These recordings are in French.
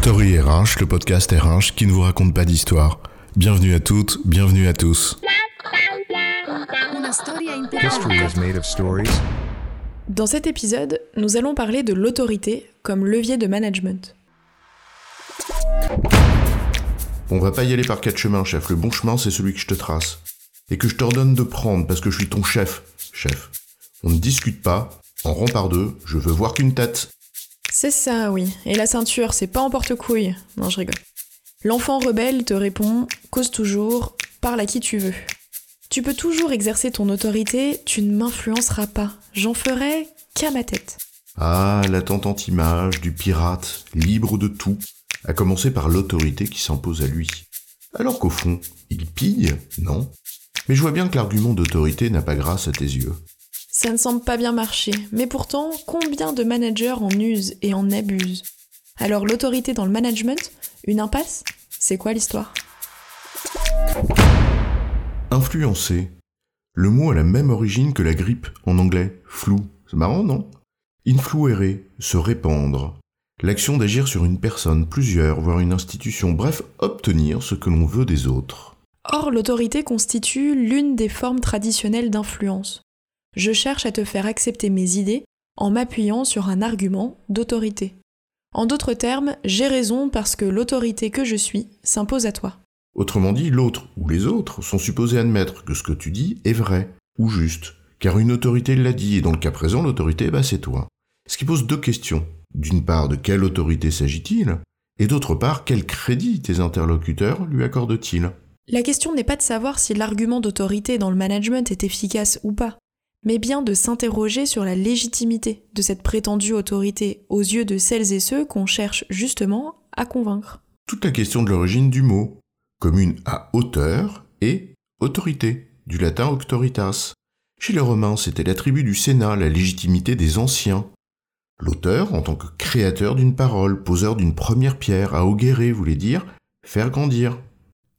Story RH, le podcast RH qui ne vous raconte pas d'histoire. Bienvenue à toutes, bienvenue à tous. Dans cet épisode, nous allons parler de l'autorité comme levier de management. On va pas y aller par quatre chemins, chef. Le bon chemin, c'est celui que je te trace. Et que je t'ordonne de prendre parce que je suis ton chef. Chef. On ne discute pas. En rang par deux, je veux voir qu'une tête. C'est ça, oui. Et la ceinture, c'est pas en porte-couille. Non, je rigole. L'enfant rebelle te répond Cause toujours, parle à qui tu veux. Tu peux toujours exercer ton autorité, tu ne m'influenceras pas. J'en ferai qu'à ma tête. Ah, la tentante image du pirate, libre de tout, à commencer par l'autorité qui s'impose à lui. Alors qu'au fond, il pille, non? Mais je vois bien que l'argument d'autorité n'a pas grâce à tes yeux. Ça ne semble pas bien marcher, mais pourtant, combien de managers en usent et en abusent? Alors l'autorité dans le management, une impasse? C'est quoi l'histoire? Influencer. Le mot a la même origine que la grippe en anglais, flou. C'est marrant, non? Influere, se répandre. L'action d'agir sur une personne, plusieurs, voire une institution, bref, obtenir ce que l'on veut des autres. Or, l'autorité constitue l'une des formes traditionnelles d'influence. Je cherche à te faire accepter mes idées en m'appuyant sur un argument d'autorité. En d'autres termes, j'ai raison parce que l'autorité que je suis s'impose à toi. Autrement dit, l'autre ou les autres sont supposés admettre que ce que tu dis est vrai ou juste, car une autorité l'a dit, et dans le cas présent, l'autorité, bah, c'est toi. Ce qui pose deux questions. D'une part, de quelle autorité s'agit-il? Et d'autre part, quel crédit tes interlocuteurs lui accordent-ils? La question n'est pas de savoir si l'argument d'autorité dans le management est efficace ou pas, mais bien de s'interroger sur la légitimité de cette prétendue autorité aux yeux de celles et ceux qu'on cherche justement à convaincre. Toute la question de l'origine du mot, commune à auteur et autorité, du latin auctoritas. Chez les Romains, c'était l'attribut du Sénat, la légitimité des anciens. L'auteur, en tant que créateur d'une parole, poseur d'une première pierre, à augurer voulait dire faire grandir.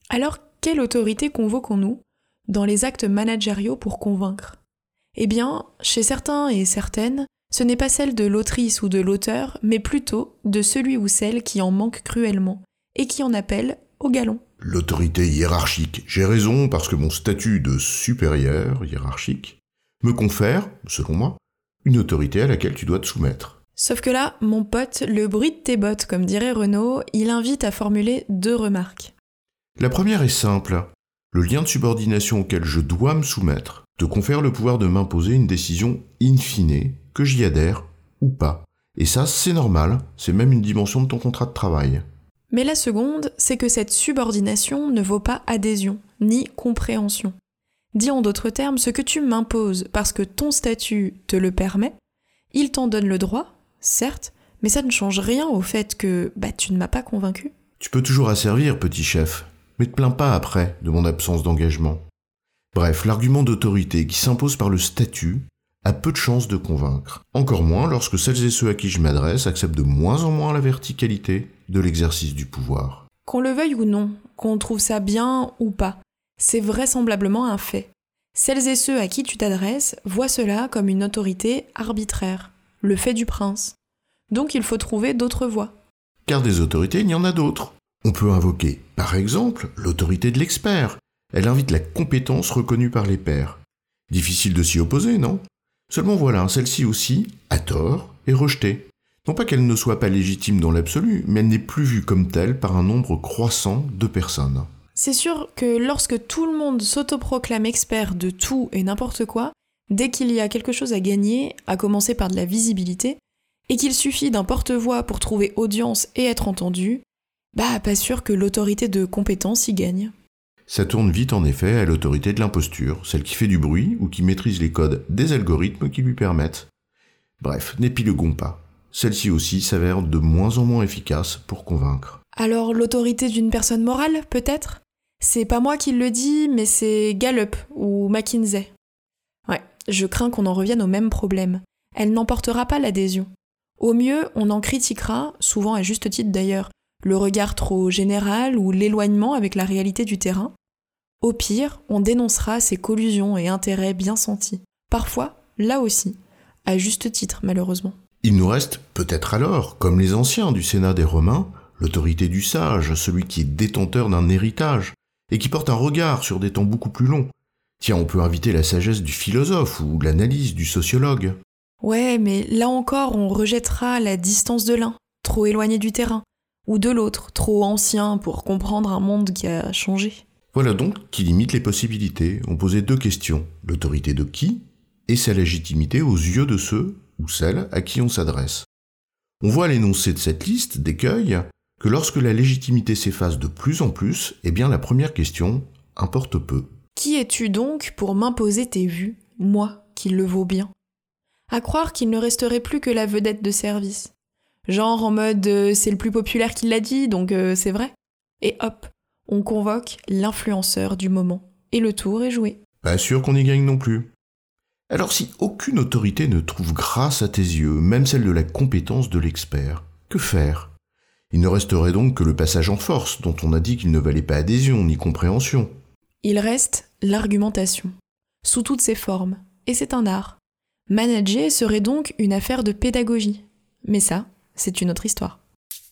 Alors, quelle autorité convoquons-nous dans les actes managériaux pour convaincre? Eh bien, chez certains et certaines, ce n'est pas celle de l'autrice ou de l'auteur, mais plutôt de celui ou celle qui en manque cruellement et qui en appelle au galon. L'autorité hiérarchique. J'ai raison parce que mon statut de supérieur hiérarchique me confère, selon moi, une autorité à laquelle tu dois te soumettre. Sauf que là, mon pote, le bruit de tes bottes, comme dirait Renaud, il invite à formuler deux remarques. La première est simple. Le lien de subordination auquel je dois me soumettre te confère le pouvoir de m'imposer une décision in fine, que j'y adhère ou pas. Et ça, c'est normal, c'est même une dimension de ton contrat de travail. Mais la seconde, c'est que cette subordination ne vaut pas adhésion, ni compréhension. Dis en d'autres termes, ce que tu m'imposes parce que ton statut te le permet, il t'en donne le droit, certes, mais ça ne change rien au fait que bah, tu ne m'as pas convaincu. Tu peux toujours asservir, petit chef, mais te plains pas après de mon absence d'engagement. Bref, l'argument d'autorité qui s'impose par le statut a peu de chances de convaincre. Encore moins lorsque celles et ceux à qui je m'adresse acceptent de moins en moins la verticalité de l'exercice du pouvoir. Qu'on le veuille ou non, qu'on trouve ça bien ou pas, c'est vraisemblablement un fait. Celles et ceux à qui tu t'adresses voient cela comme une autorité arbitraire, le fait du prince. Donc il faut trouver d'autres voies. Car des autorités, il y en a d'autres. On peut invoquer, par exemple, l'autorité de l'expert. Elle invite la compétence reconnue par les pairs. Difficile de s'y opposer, non? Seulement voilà, celle-ci aussi, à tort, est rejetée. Non pas qu'elle ne soit pas légitime dans l'absolu, mais elle n'est plus vue comme telle par un nombre croissant de personnes. C'est sûr que lorsque tout le monde s'autoproclame expert de tout et n'importe quoi, dès qu'il y a quelque chose à gagner, à commencer par de la visibilité, et qu'il suffit d'un porte-voix pour trouver audience et être entendu, bah pas sûr que l'autorité de compétence y gagne. Ça tourne vite en effet à l'autorité de l'imposture, celle qui fait du bruit ou qui maîtrise les codes des algorithmes qui lui permettent. Bref, n'épiloguons pas. Celle-ci aussi s'avère de moins en moins efficace pour convaincre. Alors l'autorité d'une personne morale, peut-être? C'est pas moi qui le dis, mais c'est Gallup ou McKinsey. Ouais, je crains qu'on en revienne au même problème. Elle n'emportera pas l'adhésion. Au mieux, on en critiquera, souvent à juste titre d'ailleurs, le regard trop général ou l'éloignement avec la réalité du terrain. Au pire, on dénoncera ses collusions et intérêts bien sentis. Parfois, là aussi, à juste titre malheureusement. Il nous reste, peut-être alors, comme les anciens du Sénat des Romains, l'autorité du sage, celui qui est détenteur d'un héritage, et qui porte un regard sur des temps beaucoup plus longs. Tiens, on peut inviter la sagesse du philosophe ou l'analyse du sociologue. Ouais, mais là encore, on rejettera la distance de l'un, trop éloigné du terrain, ou de l'autre, trop ancien pour comprendre un monde qui a changé. Voilà donc qui limite les possibilités. On posait deux questions. L'autorité de qui et sa légitimité aux yeux de ceux ou celles à qui on s'adresse. On voit à l'énoncé de cette liste d'écueils que lorsque la légitimité s'efface de plus en plus, eh bien la première question importe peu. Qui es-tu donc pour m'imposer tes vues, moi qui le vaux bien? À croire qu'il ne resterait plus que la vedette de service. Genre en mode euh, c'est le plus populaire qui l'a dit, donc euh, c'est vrai. Et hop, on convoque l'influenceur du moment. Et le tour est joué. Pas sûr qu'on y gagne non plus. Alors si aucune autorité ne trouve grâce à tes yeux, même celle de la compétence de l'expert, que faire? Il ne resterait donc que le passage en force, dont on a dit qu'il ne valait pas adhésion ni compréhension. Il reste l'argumentation, sous toutes ses formes, et c'est un art. Manager serait donc une affaire de pédagogie. Mais ça, c'est une autre histoire.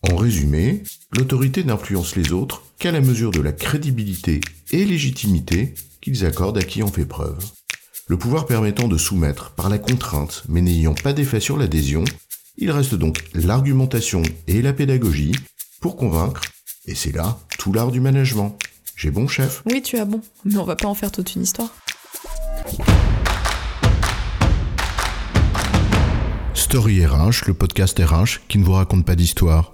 En résumé, l'autorité n'influence les autres qu'à la mesure de la crédibilité et légitimité qu'ils accordent à qui en fait preuve. Le pouvoir permettant de soumettre par la contrainte, mais n'ayant pas d'effet sur l'adhésion, il reste donc l'argumentation et la pédagogie pour convaincre, et c'est là tout l'art du management. J'ai bon chef? Oui, tu as bon, mais on va pas en faire toute une histoire. Story RH, le podcast RH qui ne vous raconte pas d'histoire.